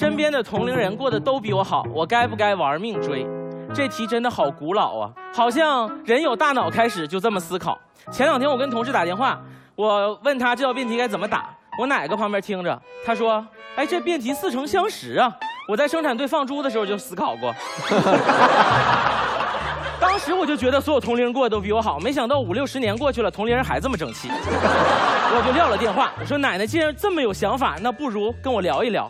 身边的同龄人过得都比我好，我该不该玩命追？这题真的好古老啊，好像人有大脑开始就这么思考。前两天我跟同事打电话，我问他这道辩题该怎么打，我奶搁旁边听着，他说：“哎，这辩题似曾相识啊，我在生产队放猪的时候就思考过。”当时我就觉得所有同龄人过得都比我好，没想到五六十年过去了，同龄人还这么争气。我就撂了电话，我说：“奶奶，既然这么有想法，那不如跟我聊一聊。”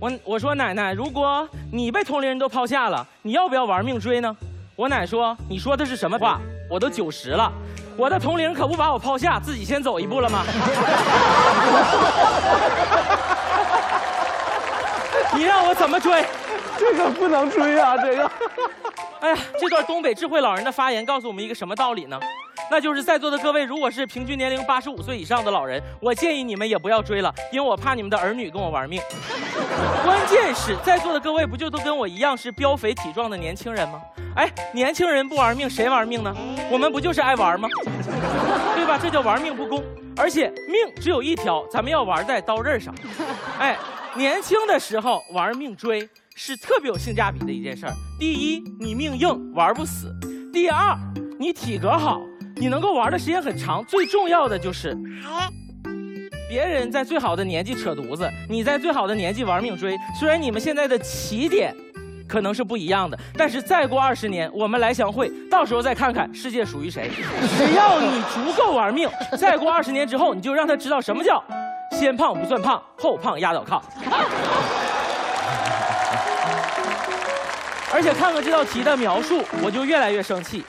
我我说：“奶奶，如果你被同龄人都抛下了，你要不要玩命追呢？”我奶说：“你说的是什么话？我都九十了，我的同龄可不把我抛下，自己先走一步了吗？” 你让我怎么追？这个不能追啊！这个，哎呀，这段东北智慧老人的发言告诉我们一个什么道理呢？那就是在座的各位，如果是平均年龄八十五岁以上的老人，我建议你们也不要追了，因为我怕你们的儿女跟我玩命。关键是在座的各位不就都跟我一样是膘肥体壮的年轻人吗？哎，年轻人不玩命，谁玩命呢？我们不就是爱玩吗？对吧？这叫玩命不公。而且命只有一条，咱们要玩在刀刃上。哎，年轻的时候玩命追。是特别有性价比的一件事儿。第一，你命硬，玩不死；第二，你体格好，你能够玩的时间很长。最重要的就是，别人在最好的年纪扯犊子，你在最好的年纪玩命追。虽然你们现在的起点可能是不一样的，但是再过二十年，我们来相会，到时候再看看世界属于谁。只要你足够玩命，再过二十年之后，你就让他知道什么叫先胖不算胖，后胖压倒炕。而且看看这道题的描述，我就越来越生气。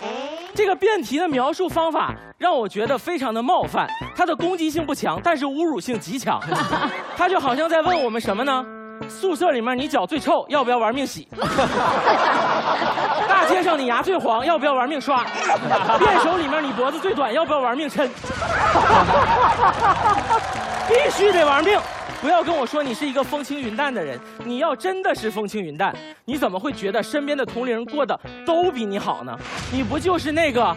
这个辩题的描述方法让我觉得非常的冒犯，它的攻击性不强，但是侮辱性极强。他就好像在问我们什么呢？宿舍里面你脚最臭，要不要玩命洗？大街上你牙最黄，要不要玩命刷？辩手里面你脖子最短，要不要玩命抻？必须得玩命！不要跟我说你是一个风轻云淡的人，你要真的是风轻云淡，你怎么会觉得身边的同龄人过得都比你好呢？你不就是那个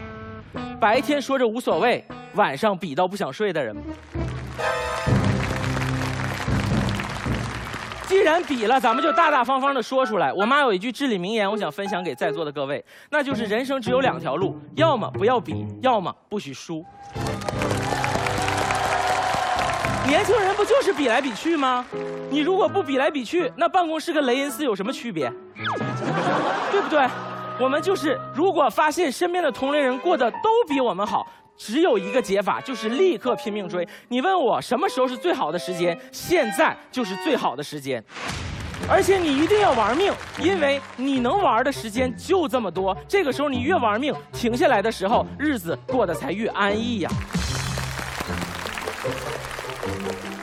白天说着无所谓，晚上比到不想睡的人吗？既然比了，咱们就大大方方的说出来。我妈有一句至理名言，我想分享给在座的各位，那就是人生只有两条路，要么不要比，要么不许输。年轻人不就是比来比去吗？你如果不比来比去，那办公室跟雷恩斯有什么区别？对不对？我们就是，如果发现身边的同龄人过得都比我们好，只有一个解法，就是立刻拼命追。你问我什么时候是最好的时间？现在就是最好的时间，而且你一定要玩命，因为你能玩的时间就这么多。这个时候你越玩命，停下来的时候，日子过得才越安逸呀。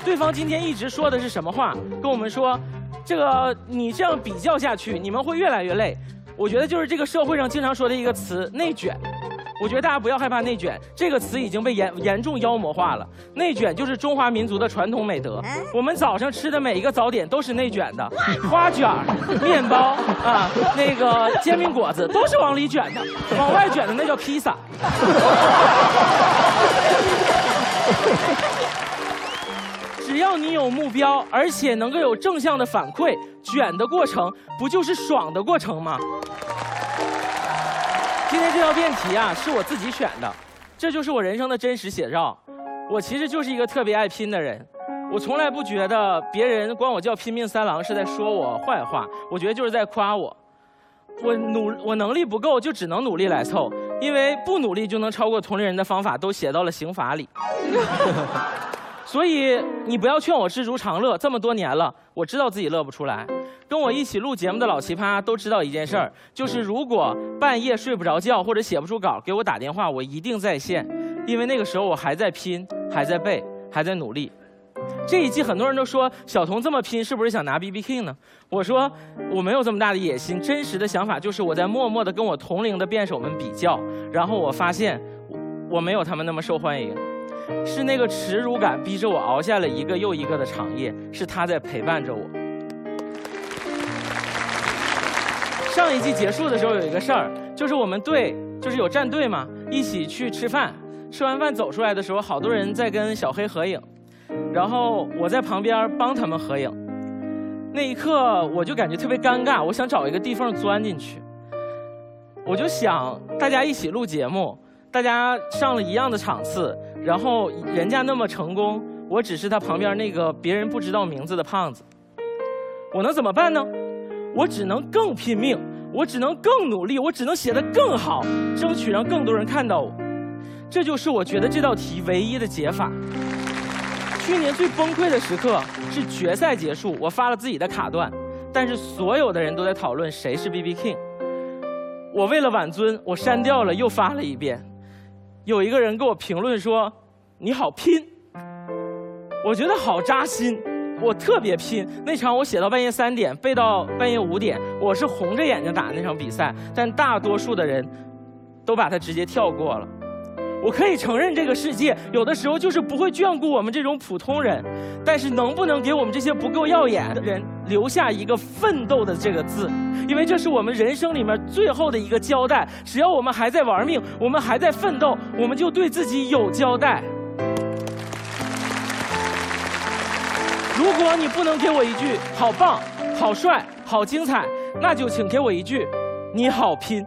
对方今天一直说的是什么话？跟我们说，这个你这样比较下去，你们会越来越累。我觉得就是这个社会上经常说的一个词“内卷”。我觉得大家不要害怕内卷，这个词已经被严严重妖魔化了。内卷就是中华民族的传统美德。我们早上吃的每一个早点都是内卷的，花卷、面包啊，那个煎饼果子都是往里卷的，往外卷的那叫披萨。只要你有目标，而且能够有正向的反馈，卷的过程不就是爽的过程吗？今天这道辩题啊，是我自己选的，这就是我人生的真实写照。我其实就是一个特别爱拼的人，我从来不觉得别人管我叫拼命三郎是在说我坏话，我觉得就是在夸我。我努，我能力不够，就只能努力来凑，因为不努力就能超过同龄人的方法都写到了刑法里。所以你不要劝我知足常乐，这么多年了，我知道自己乐不出来。跟我一起录节目的老奇葩都知道一件事儿，就是如果半夜睡不着觉或者写不出稿，给我打电话，我一定在线，因为那个时候我还在拼，还在背，还在努力。这一季很多人都说小童这么拼，是不是想拿 B B King 呢？我说我没有这么大的野心，真实的想法就是我在默默的跟我同龄的辩手们比较，然后我发现我没有他们那么受欢迎。是那个耻辱感逼着我熬下了一个又一个的长夜，是他在陪伴着我。上一季结束的时候有一个事儿，就是我们队就是有战队嘛，一起去吃饭，吃完饭走出来的时候，好多人在跟小黑合影，然后我在旁边帮他们合影。那一刻我就感觉特别尴尬，我想找一个地缝钻进去。我就想大家一起录节目，大家上了一样的场次，然后人家那么成功，我只是他旁边那个别人不知道名字的胖子。我能怎么办呢？我只能更拼命，我只能更努力，我只能写得更好，争取让更多人看到我。这就是我觉得这道题唯一的解法。去年最崩溃的时刻是决赛结束，我发了自己的卡段，但是所有的人都在讨论谁是 B B King。我为了挽尊，我删掉了又发了一遍。有一个人给我评论说：“你好拼。”我觉得好扎心。我特别拼，那场我写到半夜三点，背到半夜五点，我是红着眼睛打那场比赛，但大多数的人都把它直接跳过了。我可以承认，这个世界有的时候就是不会眷顾我们这种普通人，但是能不能给我们这些不够耀眼的人留下一个奋斗的这个字？因为这是我们人生里面最后的一个交代。只要我们还在玩命，我们还在奋斗，我们就对自己有交代。如果你不能给我一句“好棒”“好帅”“好精彩”，那就请给我一句“你好拼”。